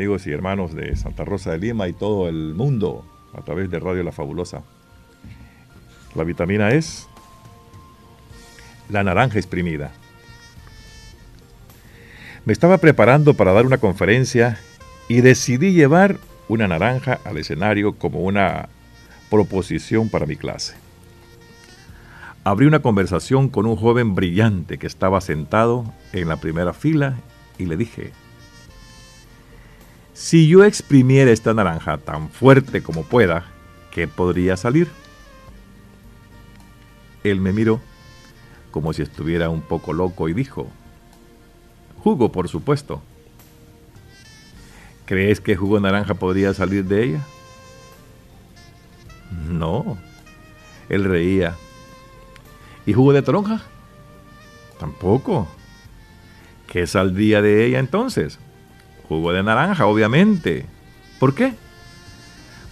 amigos y hermanos de Santa Rosa de Lima y todo el mundo a través de Radio La Fabulosa. La vitamina es la naranja exprimida. Me estaba preparando para dar una conferencia y decidí llevar una naranja al escenario como una proposición para mi clase. Abrí una conversación con un joven brillante que estaba sentado en la primera fila y le dije, si yo exprimiera esta naranja tan fuerte como pueda, ¿qué podría salir? Él me miró como si estuviera un poco loco y dijo, jugo, por supuesto. ¿Crees que jugo naranja podría salir de ella? No. Él reía. ¿Y jugo de toronja? Tampoco. ¿Qué saldría de ella entonces? Jugo de naranja, obviamente. ¿Por qué?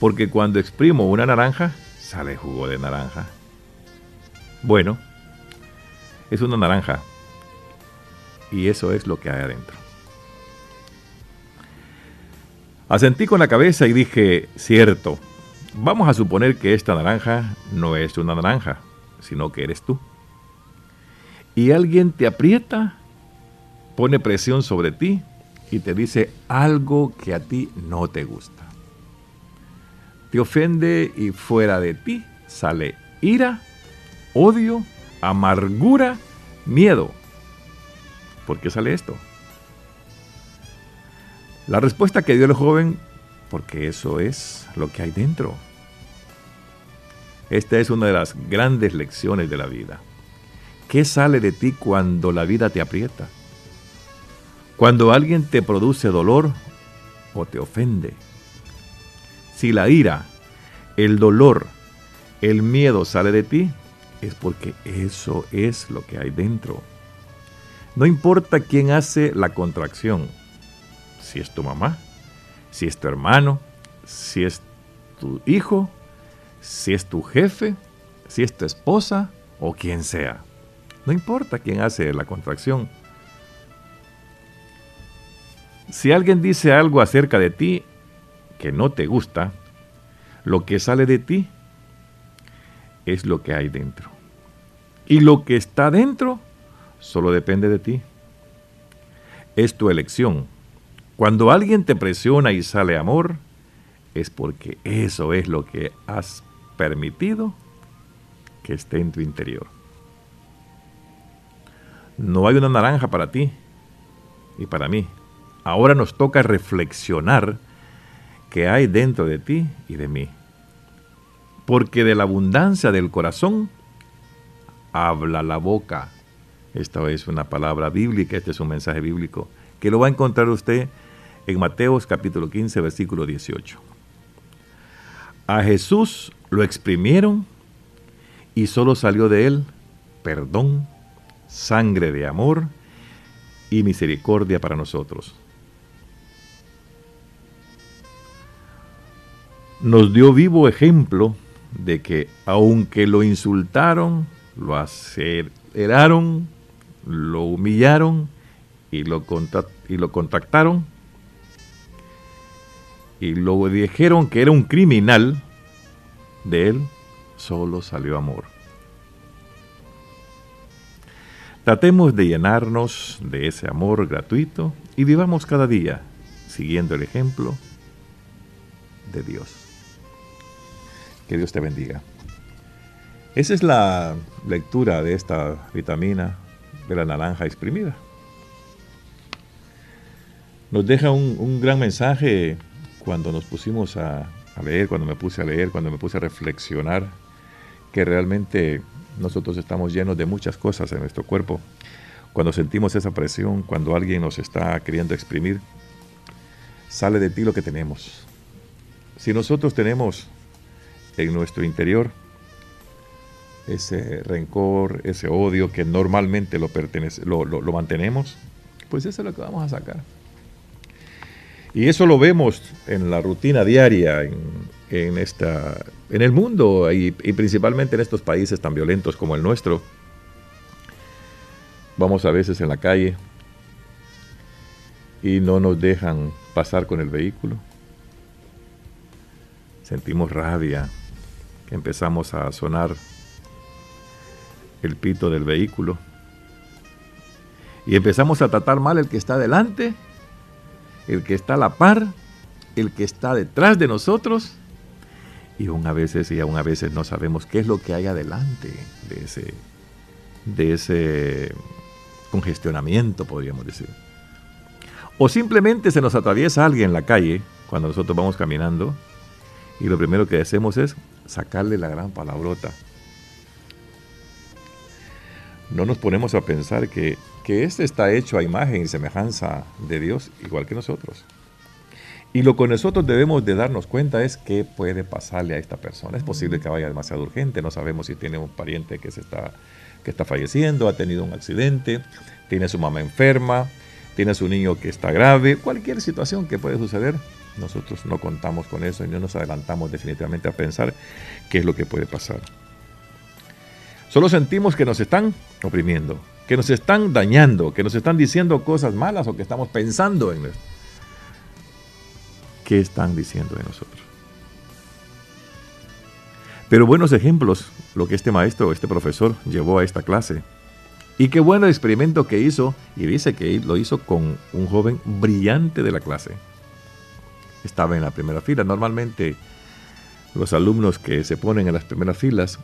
Porque cuando exprimo una naranja, sale jugo de naranja. Bueno, es una naranja. Y eso es lo que hay adentro. Asentí con la cabeza y dije, cierto, vamos a suponer que esta naranja no es una naranja, sino que eres tú. Y alguien te aprieta, pone presión sobre ti y te dice algo que a ti no te gusta. Te ofende y fuera de ti sale ira, odio, amargura, miedo. ¿Por qué sale esto? La respuesta que dio el joven, porque eso es lo que hay dentro. Esta es una de las grandes lecciones de la vida. ¿Qué sale de ti cuando la vida te aprieta? Cuando alguien te produce dolor o te ofende. Si la ira, el dolor, el miedo sale de ti, es porque eso es lo que hay dentro. No importa quién hace la contracción, si es tu mamá, si es tu hermano, si es tu hijo, si es tu jefe, si es tu esposa o quien sea. No importa quién hace la contracción. Si alguien dice algo acerca de ti que no te gusta, lo que sale de ti es lo que hay dentro. Y lo que está dentro solo depende de ti. Es tu elección. Cuando alguien te presiona y sale amor, es porque eso es lo que has permitido que esté en tu interior. No hay una naranja para ti y para mí. Ahora nos toca reflexionar qué hay dentro de ti y de mí. Porque de la abundancia del corazón habla la boca. Esta es una palabra bíblica, este es un mensaje bíblico, que lo va a encontrar usted en Mateos capítulo 15, versículo 18. A Jesús lo exprimieron y solo salió de él perdón, sangre de amor y misericordia para nosotros. Nos dio vivo ejemplo de que aunque lo insultaron, lo aceleraron, lo humillaron y lo, y lo contactaron y lo dijeron que era un criminal, de él solo salió amor. Tratemos de llenarnos de ese amor gratuito y vivamos cada día siguiendo el ejemplo de Dios. Que Dios te bendiga. Esa es la lectura de esta vitamina de la naranja exprimida. Nos deja un, gran mensaje cuando nos pusimos a, leer, cuando me puse a leer, cuando me puse a reflexionar, que realmente nosotros estamos llenos de muchas cosas en nuestro cuerpo. Cuando sentimos esa presión, cuando alguien nos está queriendo exprimir, sale de ti lo que tenemos. Si nosotros tenemos en nuestro interior ese rencor, ese odio que normalmente lo, pertenece, lo, lo mantenemos, pues eso es lo que vamos a sacar. Y eso lo vemos en la rutina diaria, en, esta, en el mundo y, principalmente en estos países tan violentos como el nuestro. Vamos a veces en la calle y no nos dejan pasar con el vehículo. Sentimos rabia, empezamos a sonar el pito del vehículo y empezamos a tratar mal el que está delante, el que está a la par, el que está detrás de nosotros y aún a veces y aún a veces no sabemos qué es lo que hay adelante de ese de ese congestionamiento, podríamos decir. O simplemente se nos atraviesa alguien en la calle cuando nosotros vamos caminando y lo primero que hacemos es sacarle la gran palabrota. No nos ponemos a pensar que, que este está hecho a imagen y semejanza de Dios, igual que nosotros. Y lo que nosotros debemos de darnos cuenta es qué puede pasarle a esta persona. Es posible que vaya demasiado urgente, no sabemos si tiene un pariente que, se está, que está falleciendo, ha tenido un accidente, tiene su mamá enferma, tiene su niño que está grave, cualquier situación que puede suceder, nosotros no contamos con eso y no nos adelantamos definitivamente a pensar qué es lo que puede pasar. Solo sentimos que nos están oprimiendo, que nos están dañando, que nos están diciendo cosas malas o que estamos pensando en qué están diciendo de nosotros. Pero buenos ejemplos, lo que este maestro, este profesor llevó a esta clase. Y qué bueno experimento que hizo, y dice que lo hizo con un joven brillante de la clase. Estaba en la primera fila. Normalmente los alumnos que se ponen en las primeras filas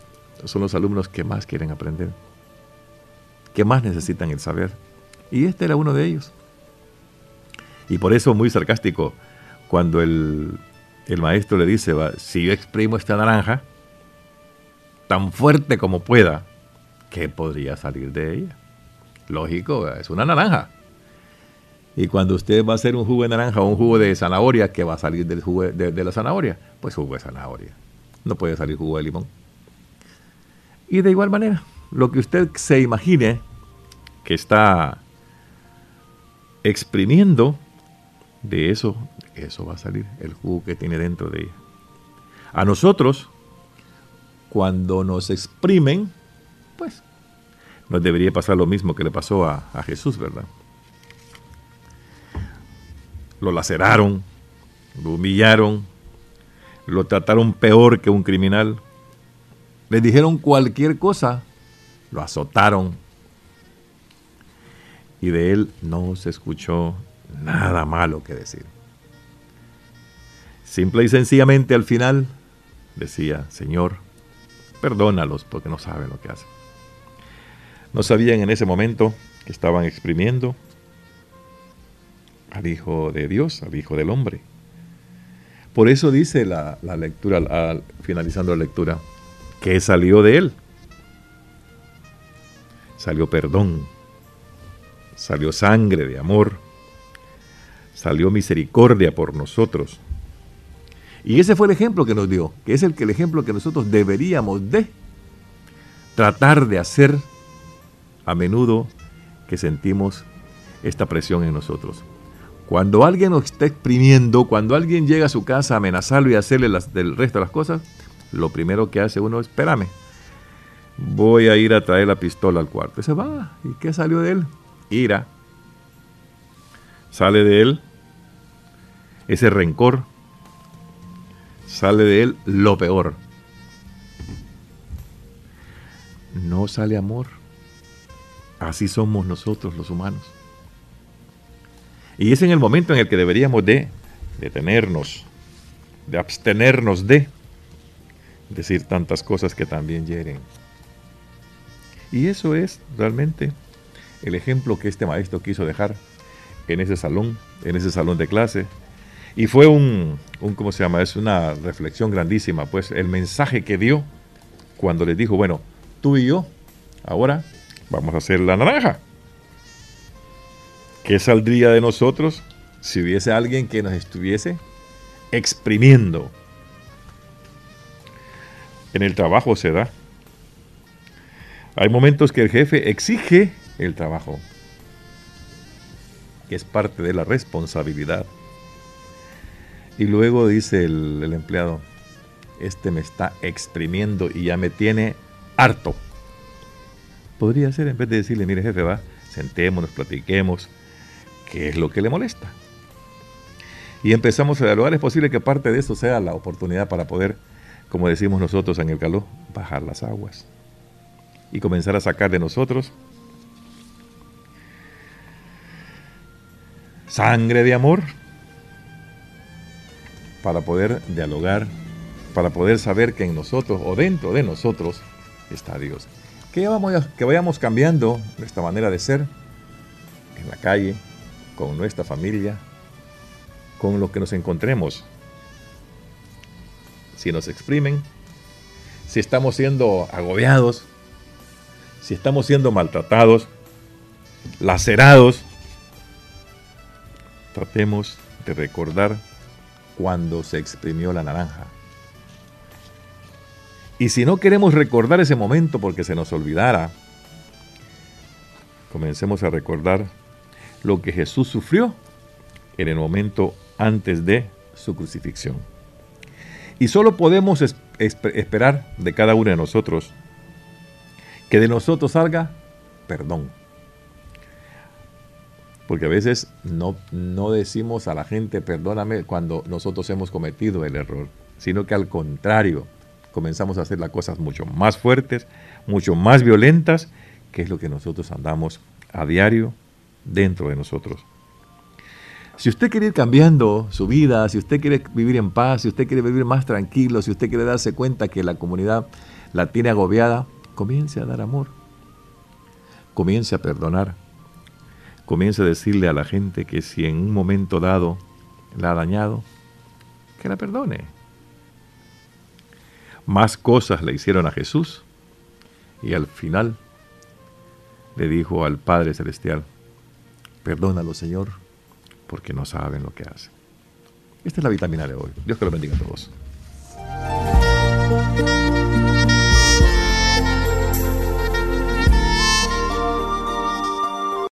son los alumnos que más quieren aprender, que más necesitan el saber. Y este era uno de ellos. Y por eso muy sarcástico, cuando el, maestro le dice, si yo exprimo esta naranja tan fuerte como pueda, ¿qué podría salir de ella? Lógico, es una naranja. Y cuando usted va a hacer un jugo de naranja o un jugo de zanahoria, ¿qué va a salir del jugo de, la zanahoria? Pues jugo de zanahoria. No puede salir jugo de limón. Y de igual manera, lo que usted se imagine que está exprimiendo, de eso eso va a salir, el jugo que tiene dentro de ella. A nosotros, cuando nos exprimen, pues nos debería pasar lo mismo que le pasó a Jesús, ¿verdad? Lo laceraron, lo humillaron, lo trataron peor que un criminal, le dijeron cualquier cosa, lo azotaron y de él no se escuchó nada malo que decir. Simple y sencillamente al final decía, Señor, perdónalos porque no saben lo que hacen. No sabían en ese momento que estaban exprimiendo al Hijo de Dios, al Hijo del Hombre. Por eso dice la, lectura, finalizando la lectura, que salió de él. Salió perdón, salió sangre de amor, salió misericordia por nosotros y ese fue el ejemplo que nos dio, que es el, el ejemplo que nosotros deberíamos de tratar de hacer a menudo que sentimos esta presión en nosotros. Cuando alguien nos está exprimiendo, cuando alguien llega a su casa a amenazarlo y hacerle las, del resto de las cosas, lo primero que hace uno es, espérame, voy a ir a traer la pistola al cuarto. Y se va. ¿Y qué salió de él? Ira. Sale de él ese rencor, sale de él lo peor. No sale amor. Así somos nosotros los humanos. Y es en el momento en el que deberíamos de detenernos, de abstenernos de decir tantas cosas que también hieren. Y eso es realmente el ejemplo que este maestro quiso dejar en ese salón, en ese salón de clase, y fue un, ¿cómo se llama? Es una reflexión grandísima, pues el mensaje que dio cuando les dijo, bueno, tú y yo, ahora vamos a hacer la naranja. ¿Qué saldría de nosotros si hubiese alguien que nos estuviese exprimiendo? En el trabajo se da. Hay momentos que el jefe exige el trabajo, que es parte de la responsabilidad. Y luego dice el, empleado, este me está exprimiendo y ya me tiene harto. Podría ser, en vez de decirle, mire jefe, va, sentémonos, platiquemos, qué es lo que le molesta. Y empezamos a evaluar, es posible que parte de eso sea la oportunidad para poder, como decimos nosotros en el calor, bajar las aguas y comenzar a sacar de nosotros sangre de amor para poder dialogar, para poder saber que en nosotros o dentro de nosotros está Dios. Que vayamos, que vayamos cambiando nuestra manera de ser en la calle, con nuestra familia, con lo que nos encontremos. Si nos exprimen, si estamos siendo agobiados, si estamos siendo maltratados, lacerados, tratemos de recordar cuando se exprimió la naranja. Y si no queremos recordar ese momento porque se nos olvidara, comencemos a recordar lo que Jesús sufrió en el momento antes de su crucifixión. Y solo podemos esperar de cada uno de nosotros que de nosotros salga perdón. Porque a veces no, no decimos a la gente perdóname cuando nosotros hemos cometido el error, sino que al contrario, comenzamos a hacer las cosas mucho más fuertes, mucho más violentas, que es lo que nosotros andamos a diario dentro de nosotros. Si usted quiere ir cambiando su vida, si usted quiere vivir en paz, si usted quiere vivir más tranquilo, si usted quiere darse cuenta que la comunidad la tiene agobiada, comience a dar amor. Comience a perdonar comience a decirle a la gente que si en un momento dado la ha dañado, que la perdone. Más cosas le hicieron a Jesús y al final le dijo al Padre Celestial, perdónalo Señor, porque no saben lo que hacen. Esta es la vitamina de hoy. Dios que lo bendiga a todos.